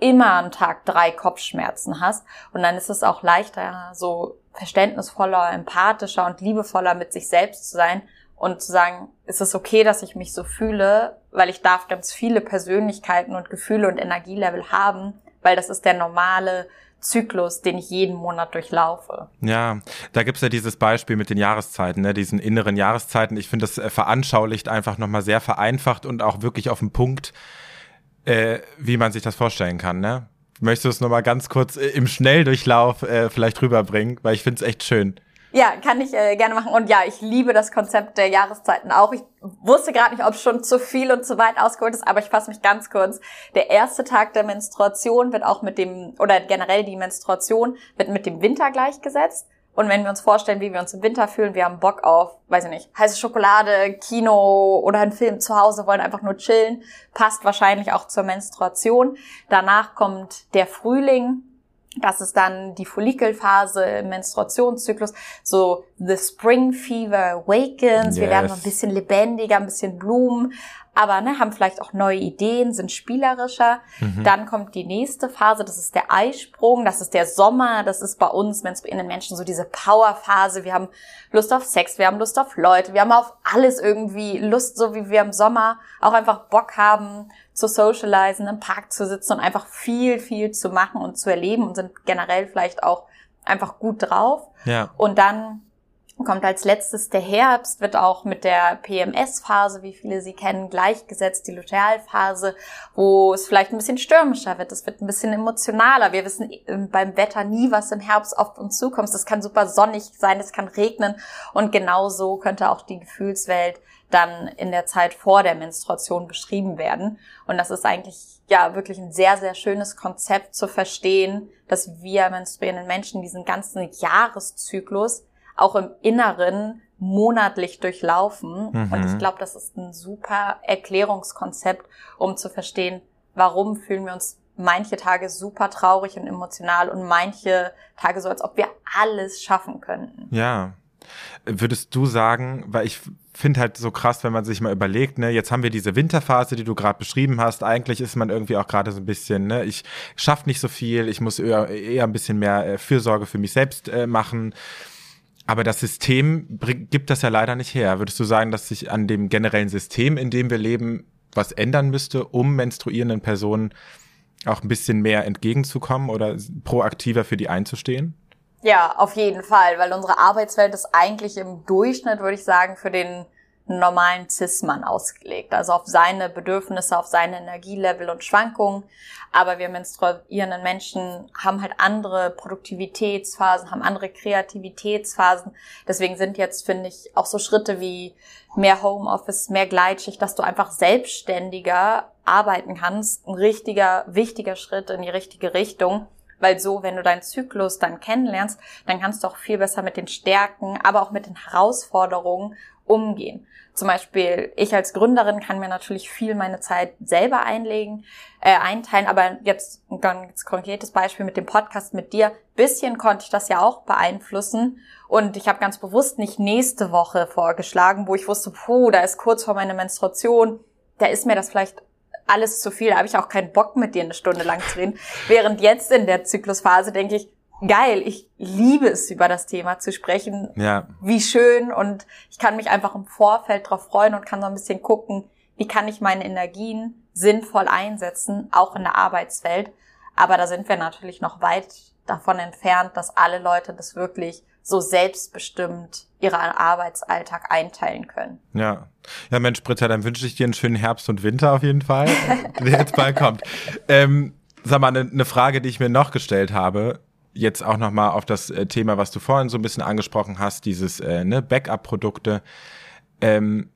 immer an Tag drei Kopfschmerzen hast und dann ist es auch leichter, so verständnisvoller, empathischer und liebevoller mit sich selbst zu sein und zu sagen, ist es okay, dass ich mich so fühle, weil ich darf ganz viele Persönlichkeiten und Gefühle und Energielevel haben, weil das ist der normale Zyklus, den ich jeden Monat durchlaufe. Ja, da gibt's ja dieses Beispiel mit den Jahreszeiten, ne, diesen inneren Jahreszeiten. Ich finde, das äh, veranschaulicht einfach nochmal sehr vereinfacht und auch wirklich auf den Punkt, äh, wie man sich das vorstellen kann. Ne? Möchtest du es nochmal ganz kurz äh, im Schnelldurchlauf äh, vielleicht rüberbringen, weil ich finde es echt schön. Ja, kann ich äh, gerne machen. Und ja, ich liebe das Konzept der Jahreszeiten auch. Ich wusste gerade nicht, ob es schon zu viel und zu weit ausgeholt ist, aber ich fasse mich ganz kurz. Der erste Tag der Menstruation wird auch mit dem, oder generell die Menstruation wird mit dem Winter gleichgesetzt. Und wenn wir uns vorstellen, wie wir uns im Winter fühlen, wir haben Bock auf, weiß ich nicht, heiße Schokolade, Kino oder einen Film zu Hause, wollen einfach nur chillen, passt wahrscheinlich auch zur Menstruation. Danach kommt der Frühling, das ist dann die Follikelphase Menstruationszyklus. So the spring fever awakens. Yes. Wir werden so ein bisschen lebendiger, ein bisschen Blumen. aber ne, haben vielleicht auch neue Ideen, sind spielerischer. Mhm. Dann kommt die nächste Phase, das ist der Eisprung, das ist der Sommer, das ist bei uns menstruierenden Menschen so diese Powerphase. Wir haben Lust auf Sex, wir haben Lust auf Leute, wir haben auf alles irgendwie Lust, so wie wir im Sommer auch einfach Bock haben zu socialisen, im Park zu sitzen und einfach viel, viel zu machen und zu erleben und sind generell vielleicht auch einfach gut drauf. Ja. Und dann kommt als letztes der Herbst, wird auch mit der PMS-Phase, wie viele sie kennen, gleichgesetzt, die Lutealphase, wo es vielleicht ein bisschen stürmischer wird, es wird ein bisschen emotionaler. Wir wissen ähm, beim Wetter nie, was im Herbst auf uns zukommt. Es kann super sonnig sein, es kann regnen und genauso könnte auch die Gefühlswelt dann in der Zeit vor der Menstruation beschrieben werden. Und das ist eigentlich ja wirklich ein sehr, sehr schönes Konzept zu verstehen, dass wir menstruierenden Menschen diesen ganzen Jahreszyklus auch im Inneren monatlich durchlaufen. Mhm. Und ich glaube, das ist ein super Erklärungskonzept, um zu verstehen, warum fühlen wir uns manche Tage super traurig und emotional und manche Tage so, als ob wir alles schaffen könnten. Ja. Würdest du sagen, weil ich finde halt so krass, wenn man sich mal überlegt, ne, jetzt haben wir diese Winterphase, die du gerade beschrieben hast. Eigentlich ist man irgendwie auch gerade so ein bisschen, ne, ich schaffe nicht so viel, ich muss eher, eher ein bisschen mehr äh, Fürsorge für mich selbst äh, machen. Aber das System gibt das ja leider nicht her. Würdest du sagen, dass sich an dem generellen System, in dem wir leben, was ändern müsste, um menstruierenden Personen auch ein bisschen mehr entgegenzukommen oder proaktiver für die einzustehen? Ja, auf jeden Fall, weil unsere Arbeitswelt ist eigentlich im Durchschnitt, würde ich sagen, für den normalen Cis-Mann ausgelegt. Also auf seine Bedürfnisse, auf seine Energielevel und Schwankungen. Aber wir menstruierenden Menschen haben halt andere Produktivitätsphasen, haben andere Kreativitätsphasen. Deswegen sind jetzt, finde ich, auch so Schritte wie mehr Homeoffice, mehr Gleitschicht, dass du einfach selbstständiger arbeiten kannst, ein richtiger, wichtiger Schritt in die richtige Richtung. Weil so, wenn du deinen Zyklus dann kennenlernst, dann kannst du auch viel besser mit den Stärken, aber auch mit den Herausforderungen umgehen. Zum Beispiel, ich als Gründerin kann mir natürlich viel meine Zeit selber einlegen, äh, einteilen, aber jetzt ein ganz konkretes Beispiel mit dem Podcast mit dir. Bisschen konnte ich das ja auch beeinflussen und ich habe ganz bewusst nicht nächste Woche vorgeschlagen, wo ich wusste, puh, da ist kurz vor meiner Menstruation, da ist mir das vielleicht alles zu viel, da habe ich auch keinen Bock mit dir eine Stunde lang zu reden. Während jetzt in der Zyklusphase denke ich, geil. Ich liebe es, über das Thema zu sprechen. Ja. Wie schön. Und ich kann mich einfach im Vorfeld darauf freuen und kann so ein bisschen gucken, wie kann ich meine Energien sinnvoll einsetzen, auch in der Arbeitswelt. Aber da sind wir natürlich noch weit davon entfernt, dass alle Leute das wirklich so selbstbestimmt ihren Arbeitsalltag einteilen können. Ja. Ja, Mensch, Britta, dann wünsche ich dir einen schönen Herbst und Winter auf jeden Fall, der jetzt bald kommt. Ähm, sag mal, eine ne Frage, die ich mir noch gestellt habe jetzt auch nochmal auf das äh, Thema, was du vorhin so ein bisschen angesprochen hast, dieses äh, ne, Backup-Produkte. Ähm,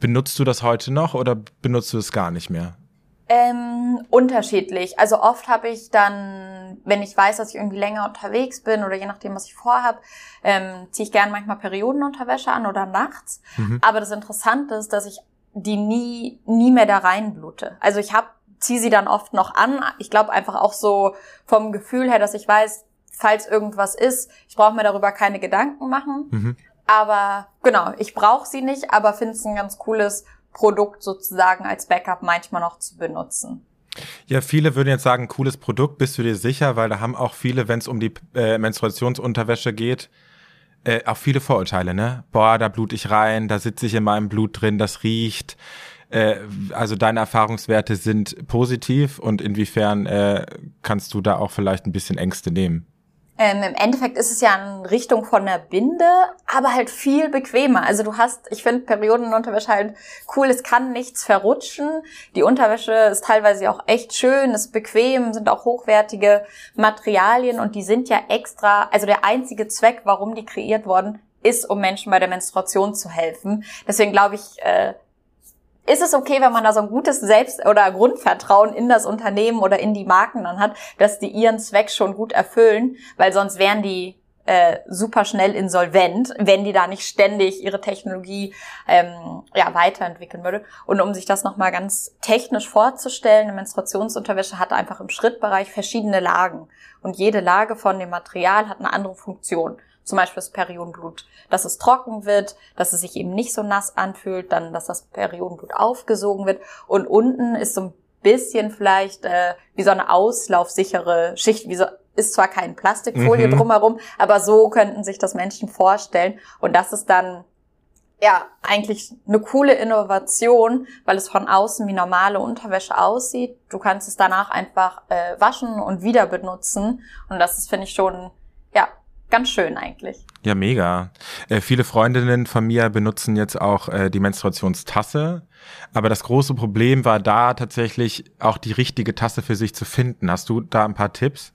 benutzt du das heute noch oder benutzt du es gar nicht mehr? Ähm, unterschiedlich. Also oft habe ich dann, wenn ich weiß, dass ich irgendwie länger unterwegs bin oder je nachdem, was ich vorhab, ähm, ziehe ich gerne manchmal Periodenunterwäsche an oder nachts. Mhm. Aber das Interessante ist, dass ich die nie, nie mehr da reinblute. Also ich habe ziehe sie dann oft noch an. Ich glaube einfach auch so vom Gefühl her, dass ich weiß, falls irgendwas ist. Ich brauche mir darüber keine Gedanken machen. Mhm. Aber genau, ich brauche sie nicht, aber finde es ein ganz cooles Produkt sozusagen als Backup manchmal noch zu benutzen. Ja, viele würden jetzt sagen, cooles Produkt, bist du dir sicher? Weil da haben auch viele, wenn es um die äh, Menstruationsunterwäsche geht, äh, auch viele Vorurteile, ne? Boah, da blut ich rein, da sitze ich in meinem Blut drin, das riecht. Äh, also deine Erfahrungswerte sind positiv und inwiefern äh, kannst du da auch vielleicht ein bisschen Ängste nehmen? Ähm, Im Endeffekt ist es ja in Richtung von der Binde, aber halt viel bequemer. Also du hast, ich finde Periodenunterwäsche halt cool, es kann nichts verrutschen. Die Unterwäsche ist teilweise auch echt schön, ist bequem, sind auch hochwertige Materialien und die sind ja extra, also der einzige Zweck, warum die kreiert worden, ist, um Menschen bei der Menstruation zu helfen. Deswegen glaube ich, äh, ist es okay, wenn man da so ein gutes Selbst- oder Grundvertrauen in das Unternehmen oder in die Marken dann hat, dass die ihren Zweck schon gut erfüllen, weil sonst wären die äh, super schnell insolvent, wenn die da nicht ständig ihre Technologie ähm, ja, weiterentwickeln würde. Und um sich das nochmal ganz technisch vorzustellen, eine Menstruationsunterwäsche hat einfach im Schrittbereich verschiedene Lagen. Und jede Lage von dem Material hat eine andere Funktion. Zum Beispiel das Periodenblut, dass es trocken wird, dass es sich eben nicht so nass anfühlt, dann, dass das Periodenblut aufgesogen wird und unten ist so ein bisschen vielleicht äh, wie so eine auslaufsichere Schicht, wie so ist zwar kein Plastikfolie mhm. drumherum, aber so könnten sich das Menschen vorstellen und das ist dann ja eigentlich eine coole Innovation, weil es von außen wie normale Unterwäsche aussieht. Du kannst es danach einfach äh, waschen und wieder benutzen und das ist finde ich schon ja ganz schön eigentlich. Ja, mega. Äh, viele Freundinnen von mir benutzen jetzt auch äh, die Menstruationstasse. Aber das große Problem war da tatsächlich auch die richtige Tasse für sich zu finden. Hast du da ein paar Tipps?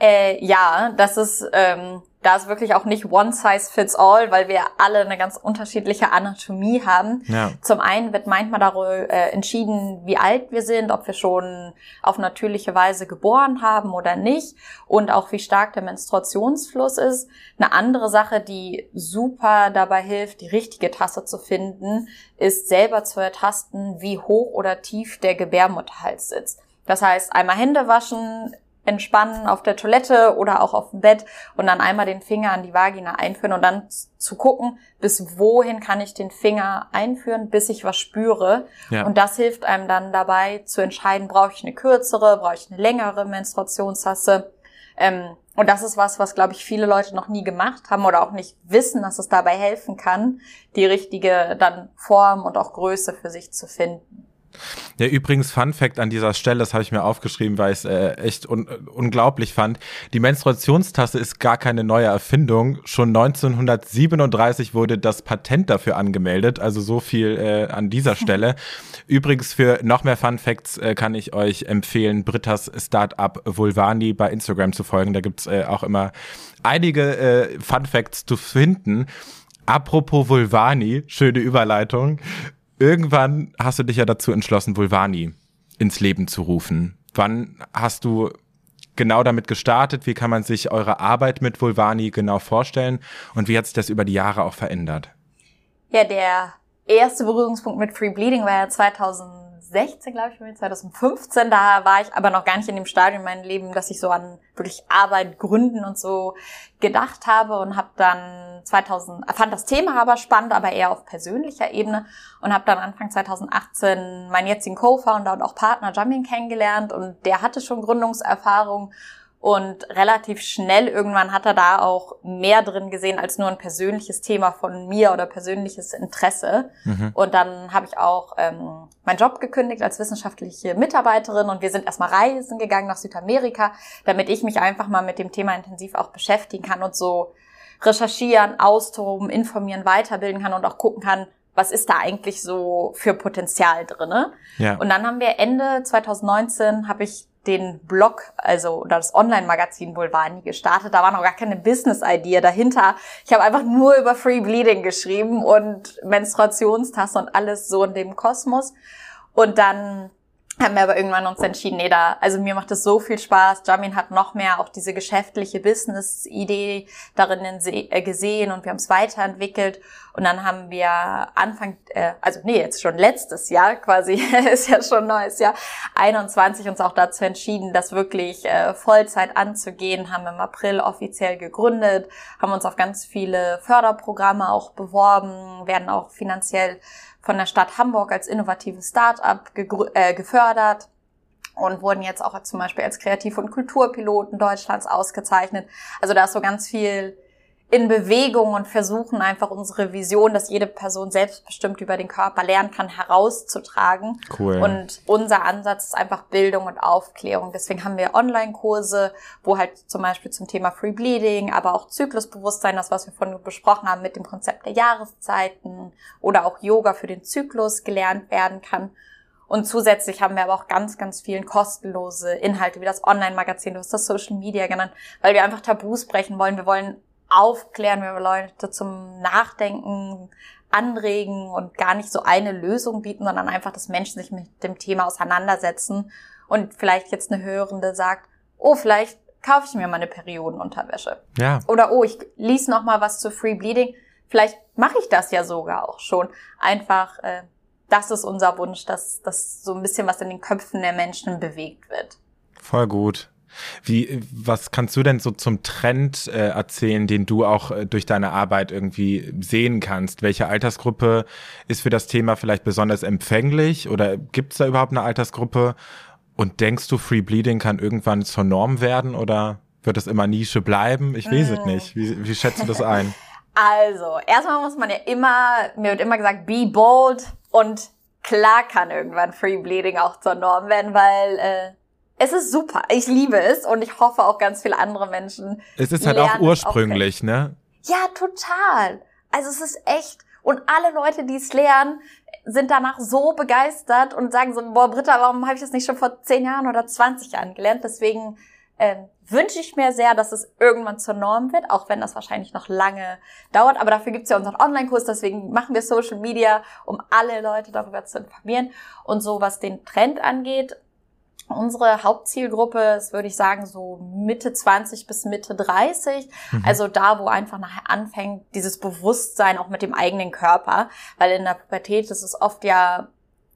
Äh, ja, das ist ähm, da ist wirklich auch nicht one size fits all, weil wir alle eine ganz unterschiedliche Anatomie haben. Ja. Zum einen wird manchmal darüber äh, entschieden, wie alt wir sind, ob wir schon auf natürliche Weise geboren haben oder nicht und auch wie stark der Menstruationsfluss ist. Eine andere Sache, die super dabei hilft, die richtige Tasse zu finden, ist selber zu ertasten, wie hoch oder tief der Gebärmutterhals sitzt. Das heißt, einmal Hände waschen, entspannen auf der Toilette oder auch auf dem Bett und dann einmal den Finger an die Vagina einführen und dann zu gucken, bis wohin kann ich den Finger einführen, bis ich was spüre. Ja. Und das hilft einem dann dabei zu entscheiden, brauche ich eine kürzere, brauche ich eine längere Menstruationstasse. Ähm, und das ist was, was, glaube ich, viele Leute noch nie gemacht haben oder auch nicht wissen, dass es dabei helfen kann, die richtige dann Form und auch Größe für sich zu finden. Ja, übrigens, Fun Fact an dieser Stelle, das habe ich mir aufgeschrieben, weil ich es äh, echt un unglaublich fand. Die Menstruationstasse ist gar keine neue Erfindung. Schon 1937 wurde das Patent dafür angemeldet, also so viel äh, an dieser Stelle. übrigens, für noch mehr Fun Facts äh, kann ich euch empfehlen, Britas Startup Vulvani bei Instagram zu folgen. Da gibt's äh, auch immer einige äh, Fun Facts zu finden. Apropos Vulvani, schöne Überleitung irgendwann hast du dich ja dazu entschlossen, Vulvani ins Leben zu rufen. Wann hast du genau damit gestartet? Wie kann man sich eure Arbeit mit Vulvani genau vorstellen? Und wie hat sich das über die Jahre auch verändert? Ja, der erste Berührungspunkt mit Free Bleeding war ja 2000 2016, glaube ich, 2015. Da war ich aber noch gar nicht in dem Stadium in meinem Leben, dass ich so an wirklich Arbeit, Gründen und so gedacht habe und habe dann 2000, fand das Thema aber spannend, aber eher auf persönlicher Ebene und habe dann Anfang 2018 meinen jetzigen Co-Founder und auch Partner Jamin kennengelernt und der hatte schon Gründungserfahrung und relativ schnell irgendwann hat er da auch mehr drin gesehen als nur ein persönliches Thema von mir oder persönliches Interesse. Mhm. Und dann habe ich auch ähm, meinen Job gekündigt als wissenschaftliche Mitarbeiterin und wir sind erstmal reisen gegangen nach Südamerika, damit ich mich einfach mal mit dem Thema intensiv auch beschäftigen kann und so recherchieren, austoben, informieren, weiterbilden kann und auch gucken kann, was ist da eigentlich so für Potenzial drinne. Ja. Und dann haben wir Ende 2019 habe ich den Blog, also oder das Online-Magazin Bulvani gestartet. Da war noch gar keine Business-Idee dahinter. Ich habe einfach nur über Free Bleeding geschrieben und Menstruationstasse und alles so in dem Kosmos. Und dann haben wir aber irgendwann uns entschieden, nee, da, also mir macht es so viel Spaß. Jamin hat noch mehr auch diese geschäftliche Business-Idee darin äh, gesehen und wir haben es weiterentwickelt. Und dann haben wir Anfang, äh, also nee, jetzt schon letztes Jahr quasi, ist ja schon neues Jahr, 21 uns auch dazu entschieden, das wirklich äh, Vollzeit anzugehen, haben im April offiziell gegründet, haben uns auf ganz viele Förderprogramme auch beworben, werden auch finanziell von der Stadt Hamburg als innovatives Start-up äh, gefördert und wurden jetzt auch zum Beispiel als Kreativ- und Kulturpiloten Deutschlands ausgezeichnet. Also da ist so ganz viel in Bewegung und versuchen einfach unsere Vision, dass jede Person selbstbestimmt über den Körper lernen kann, herauszutragen. Cool. Und unser Ansatz ist einfach Bildung und Aufklärung. Deswegen haben wir Online-Kurse, wo halt zum Beispiel zum Thema Free Bleeding, aber auch Zyklusbewusstsein, das was wir vorhin besprochen haben mit dem Konzept der Jahreszeiten oder auch Yoga für den Zyklus gelernt werden kann. Und zusätzlich haben wir aber auch ganz, ganz vielen kostenlose Inhalte, wie das Online-Magazin, du hast das Social Media genannt, weil wir einfach Tabus brechen wollen. Wir wollen aufklären, wir Leute zum Nachdenken anregen und gar nicht so eine Lösung bieten, sondern einfach, dass Menschen sich mit dem Thema auseinandersetzen und vielleicht jetzt eine Hörende sagt, oh, vielleicht kaufe ich mir mal eine Periodenunterwäsche. Ja. Oder oh, ich lies noch mal was zu Free Bleeding. Vielleicht mache ich das ja sogar auch schon. Einfach, äh, das ist unser Wunsch, dass, dass so ein bisschen was in den Köpfen der Menschen bewegt wird. Voll gut. Wie, was kannst du denn so zum Trend äh, erzählen, den du auch äh, durch deine Arbeit irgendwie sehen kannst? Welche Altersgruppe ist für das Thema vielleicht besonders empfänglich oder gibt es da überhaupt eine Altersgruppe? Und denkst du, Free Bleeding kann irgendwann zur Norm werden oder wird es immer Nische bleiben? Ich weiß mm. es nicht. Wie, wie schätzt du das ein? Also, erstmal muss man ja immer, mir wird immer gesagt, be bold und klar kann irgendwann Free Bleeding auch zur Norm werden, weil äh, es ist super. Ich liebe es und ich hoffe auch ganz viele andere Menschen. Es ist halt auch ursprünglich, auch ne? Ja, total. Also es ist echt. Und alle Leute, die es lernen, sind danach so begeistert und sagen so, boah, Britta, warum habe ich das nicht schon vor zehn Jahren oder 20 Jahren gelernt? Deswegen ähm, wünsche ich mir sehr, dass es irgendwann zur Norm wird, auch wenn das wahrscheinlich noch lange dauert. Aber dafür gibt's ja unseren Online-Kurs, deswegen machen wir Social Media, um alle Leute darüber zu informieren. Und so, was den Trend angeht, Unsere Hauptzielgruppe ist, würde ich sagen, so Mitte 20 bis Mitte 30. Mhm. Also da, wo einfach nachher anfängt, dieses Bewusstsein auch mit dem eigenen Körper. Weil in der Pubertät ist es oft ja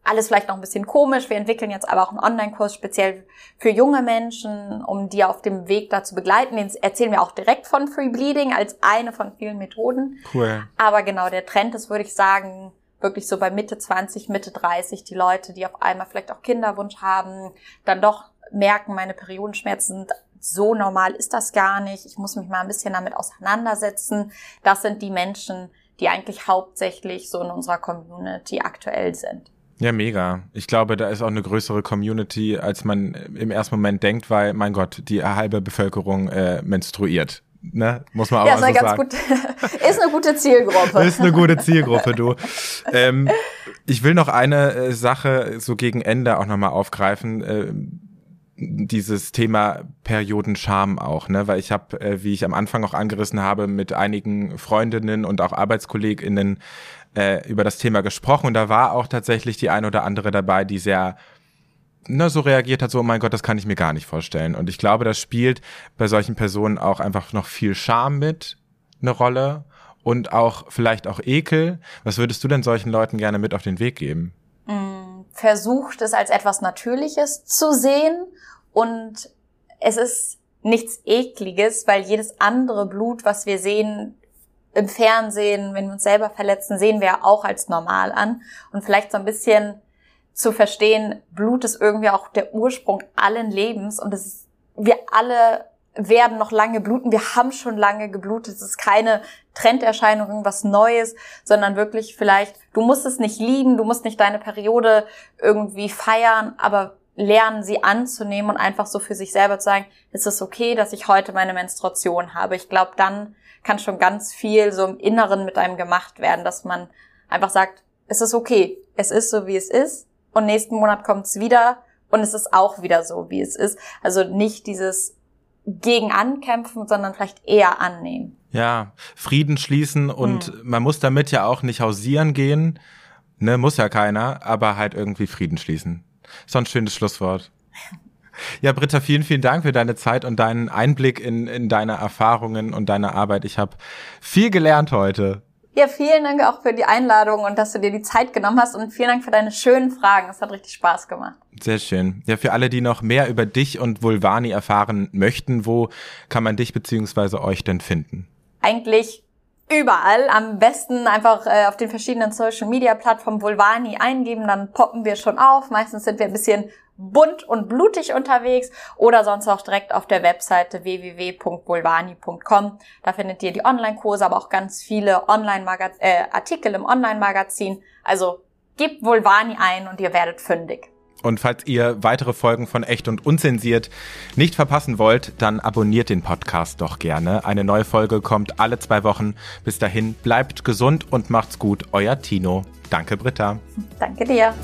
alles vielleicht noch ein bisschen komisch. Wir entwickeln jetzt aber auch einen Online-Kurs speziell für junge Menschen, um die auf dem Weg da zu begleiten. Den erzählen wir auch direkt von Free Bleeding als eine von vielen Methoden. Cool. Aber genau, der Trend ist, würde ich sagen, wirklich so bei Mitte 20, Mitte 30 die Leute, die auf einmal vielleicht auch Kinderwunsch haben, dann doch merken, meine Periodenschmerzen so normal ist das gar nicht. Ich muss mich mal ein bisschen damit auseinandersetzen. Das sind die Menschen, die eigentlich hauptsächlich so in unserer Community aktuell sind. Ja, mega. Ich glaube, da ist auch eine größere Community, als man im ersten Moment denkt, weil, mein Gott, die halbe Bevölkerung äh, menstruiert. Ne? Muss man auch ja, ist, eine ganz Gut, ist eine gute Zielgruppe. ist eine gute Zielgruppe, du. ähm, ich will noch eine äh, Sache so gegen Ende auch nochmal aufgreifen. Äh, dieses Thema Periodenscham auch, ne? Weil ich habe, äh, wie ich am Anfang auch angerissen habe, mit einigen Freundinnen und auch ArbeitskollegInnen äh, über das Thema gesprochen. Und da war auch tatsächlich die eine oder andere dabei, die sehr na, so reagiert hat, so, oh mein Gott, das kann ich mir gar nicht vorstellen. Und ich glaube, das spielt bei solchen Personen auch einfach noch viel Scham mit eine Rolle und auch vielleicht auch Ekel. Was würdest du denn solchen Leuten gerne mit auf den Weg geben? Mm, versucht es als etwas Natürliches zu sehen und es ist nichts Ekliges, weil jedes andere Blut, was wir sehen, im Fernsehen, wenn wir uns selber verletzen, sehen wir auch als normal an und vielleicht so ein bisschen zu verstehen, Blut ist irgendwie auch der Ursprung allen Lebens und es ist, wir alle werden noch lange bluten. Wir haben schon lange geblutet. Es ist keine Trenderscheinung, irgendwas Neues, sondern wirklich vielleicht, du musst es nicht lieben, du musst nicht deine Periode irgendwie feiern, aber lernen, sie anzunehmen und einfach so für sich selber zu sagen, es ist okay, dass ich heute meine Menstruation habe. Ich glaube, dann kann schon ganz viel so im Inneren mit einem gemacht werden, dass man einfach sagt, es ist okay, es ist so, wie es ist und nächsten Monat kommt es wieder und es ist auch wieder so, wie es ist. Also nicht dieses gegen ankämpfen, sondern vielleicht eher annehmen. Ja, Frieden schließen und hm. man muss damit ja auch nicht hausieren gehen, ne, muss ja keiner, aber halt irgendwie Frieden schließen. So ein schönes Schlusswort. Ja, Britta, vielen, vielen Dank für deine Zeit und deinen Einblick in, in deine Erfahrungen und deine Arbeit. Ich habe viel gelernt heute. Ja, vielen Dank auch für die Einladung und dass du dir die Zeit genommen hast und vielen Dank für deine schönen Fragen. Es hat richtig Spaß gemacht. Sehr schön. Ja, für alle, die noch mehr über dich und Vulvani erfahren möchten, wo kann man dich beziehungsweise euch denn finden? Eigentlich überall. Am besten einfach äh, auf den verschiedenen Social Media Plattformen Vulvani eingeben, dann poppen wir schon auf. Meistens sind wir ein bisschen bunt und blutig unterwegs oder sonst auch direkt auf der Webseite www.vulvani.com. Da findet ihr die Online-Kurse, aber auch ganz viele Online-Artikel äh, im Online-Magazin. Also gebt Vulvani ein und ihr werdet fündig. Und falls ihr weitere Folgen von Echt und Unzensiert nicht verpassen wollt, dann abonniert den Podcast doch gerne. Eine neue Folge kommt alle zwei Wochen. Bis dahin bleibt gesund und macht's gut. Euer Tino. Danke, Britta. Danke dir.